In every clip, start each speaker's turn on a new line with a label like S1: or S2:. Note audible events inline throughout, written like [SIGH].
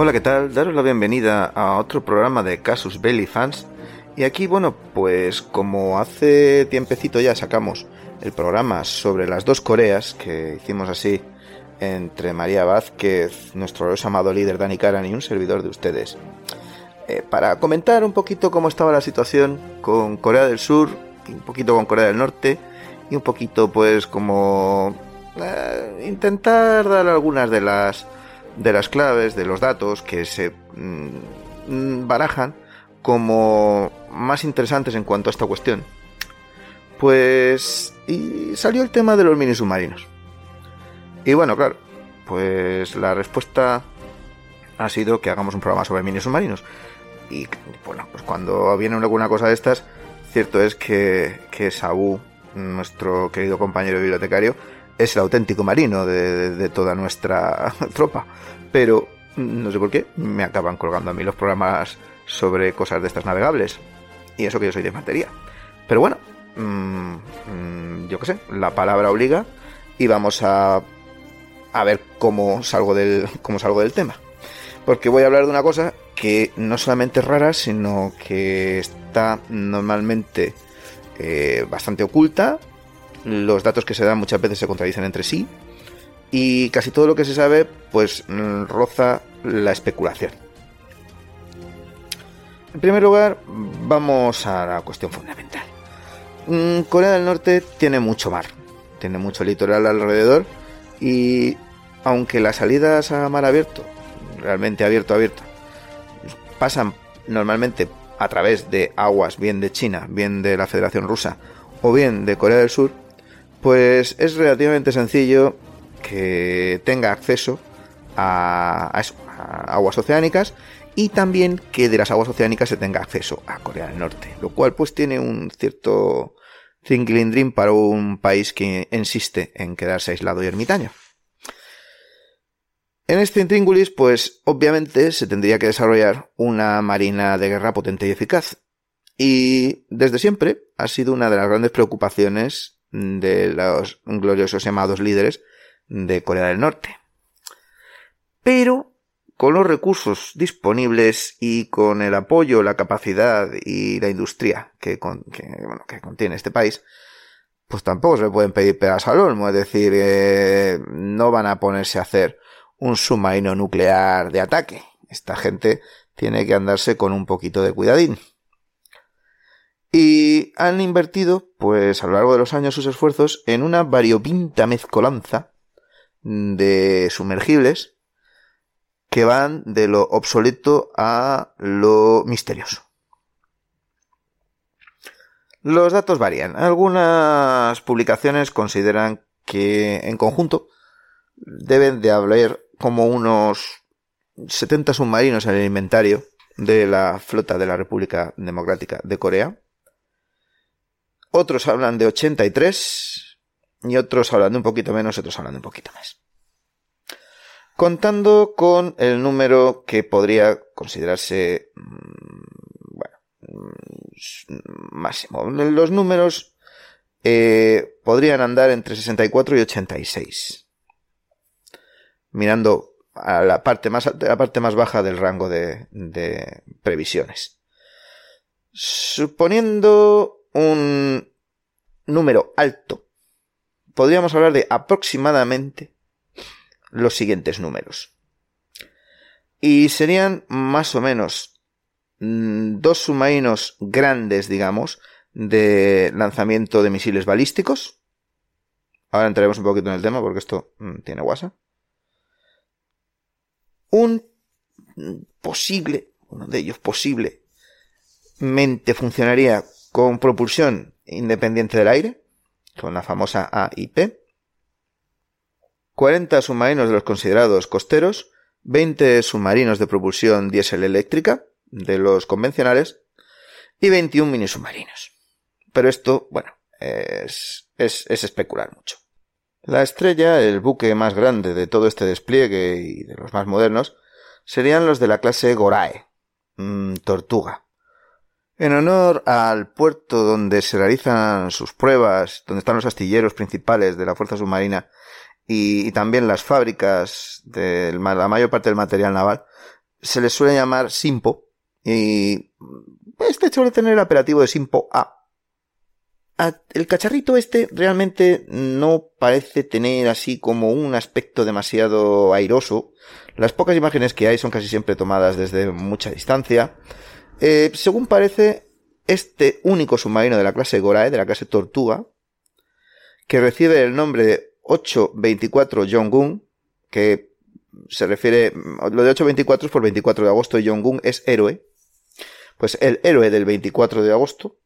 S1: Hola, ¿qué tal? Daros la bienvenida a otro programa de Casus Belli Fans. Y aquí, bueno, pues como hace tiempecito ya sacamos el programa sobre las dos Coreas, que hicimos así entre María Vázquez, nuestro amado líder Dani Karan y un servidor de ustedes. Eh, para comentar un poquito cómo estaba la situación con Corea del Sur, un poquito con Corea del Norte, y un poquito pues como eh, intentar dar algunas de las de las claves, de los datos que se mm, barajan como más interesantes en cuanto a esta cuestión. Pues y salió el tema de los mini submarinos. Y bueno, claro, pues la respuesta ha sido que hagamos un programa sobre mini submarinos. Y bueno, pues cuando viene alguna cosa de estas, cierto es que, que Sabu, nuestro querido compañero bibliotecario, es el auténtico marino de, toda nuestra [LAUGHS] tropa. Pero no sé por qué, me acaban colgando a mí los programas sobre cosas de estas navegables. Y eso que yo soy de materia. Pero bueno, mm, yo qué sé, la palabra obliga y vamos a, a ver cómo salgo, del, cómo salgo del tema. Porque voy a hablar de una cosa que no solamente es rara, sino que está normalmente eh, bastante oculta los datos que se dan muchas veces se contradicen entre sí y casi todo lo que se sabe pues mm, roza la especulación. En primer lugar, vamos a la cuestión fundamental. Mm, Corea del Norte tiene mucho mar, tiene mucho litoral alrededor y aunque las salidas a mar abierto, realmente abierto abierto, pasan normalmente a través de aguas bien de China, bien de la Federación Rusa o bien de Corea del Sur, pues es relativamente sencillo que tenga acceso a, aguas oceánicas y también que de las aguas oceánicas se tenga acceso a Corea del Norte, lo cual pues tiene un cierto thinking para un país que insiste en quedarse aislado y ermitaño. En este intríngulis, pues obviamente se tendría que desarrollar una marina de guerra potente y eficaz. Y desde siempre ha sido una de las grandes preocupaciones de los gloriosos llamados líderes de Corea del Norte. Pero con los recursos disponibles y con el apoyo, la capacidad y la industria que, contiene este país, pues tampoco se pueden pedir pedas al olmo, es decir, eh, no van a ponerse a hacer un submarino nuclear de ataque. Esta gente tiene que andarse con un poquito de cuidadín. Y han invertido, pues a lo largo de los años, sus esfuerzos en una variopinta mezcolanza de sumergibles que van de lo obsoleto a lo misterioso. Los datos varían. Algunas publicaciones consideran que en conjunto deben de haber como unos 70 submarinos en el inventario de la flota de la República Democrática de Corea otros hablan de 83 y otros hablan de un poquito menos, otros hablan de un poquito más. Contando con el número que podría considerarse, mm, bueno, mm, máximo. Los números eh, podrían andar entre 64 y 86. Mirando a la parte más la parte más baja del rango de, de previsiones. Suponiendo un número alto, podríamos hablar de aproximadamente los siguientes números. Y serían más o menos mm, dos submarinos grandes, digamos, de lanzamiento de misiles balísticos, Ahora entraremos un poquito en el tema porque esto mm, tiene guasa. Un posible, uno de ellos posiblemente funcionaría con propulsión independiente del aire, con la famosa AIP. 40 submarinos de los considerados costeros, 20 submarinos de propulsión diésel eléctrica, de los convencionales, y 21 mini submarinos. Pero esto, bueno, es, es, es especular mucho. La estrella, el buque más grande de todo este despliegue y de los más modernos, serían los de la clase Gorae, mm, Tortuga. En honor al puerto donde se realizan sus pruebas, donde están los astilleros principales de la Fuerza Submarina y, también las fábricas de la mayor parte del material naval, se les suele llamar Simpo y este suele tener el apelativo de Simpo A. El cacharrito este realmente no parece tener así como un aspecto demasiado airoso. Las pocas imágenes que hay son casi siempre tomadas desde mucha distancia. Eh, según parece, este único submarino de la clase Gorae, de la clase Tortuga, que recibe el nombre de 824 Jong-un, que se refiere, lo de 824 es por 24 de agosto y Jong-un es héroe, pues el héroe del 24 de agosto,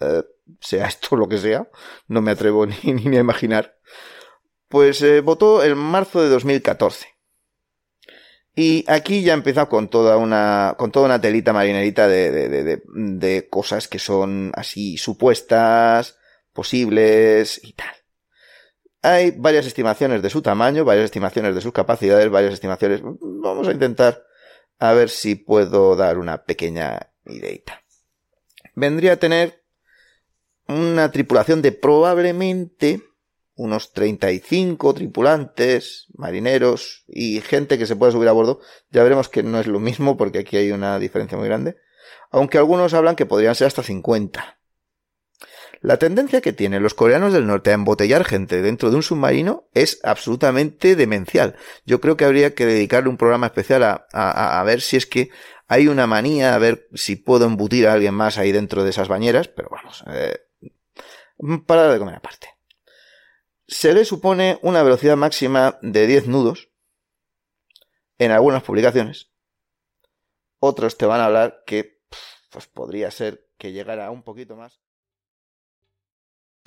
S1: eh, sea esto lo que sea, no me atrevo [LAUGHS] ni, ni a imaginar, pues eh, votó en marzo de 2014. Y aquí ya empieza con toda una, con toda una telita marinerita de, de, de cosas que son así supuestas, posibles y tal. Hay varias estimaciones de su tamaño, varias estimaciones de sus capacidades, varias estimaciones. Vamos a intentar a ver si puedo dar una pequeña ideita. Vendría a tener una tripulación de probablemente unos 35 tripulantes, marineros y gente que se pueda subir a bordo. Ya veremos que no es lo mismo porque aquí hay una diferencia muy grande. Aunque algunos hablan que podrían ser hasta 50. La tendencia que tienen los coreanos del norte a embotellar gente dentro de un submarino es absolutamente demencial. Yo creo que habría que dedicarle un programa especial a, a, a ver si es que hay una manía, a ver si puedo embutir a alguien más ahí dentro de esas bañeras, pero vamos, eh, para de comer aparte se le supone una velocidad máxima de 10 nudos en algunas publicaciones. Otros te van a hablar que pues podría ser que llegara un poquito más.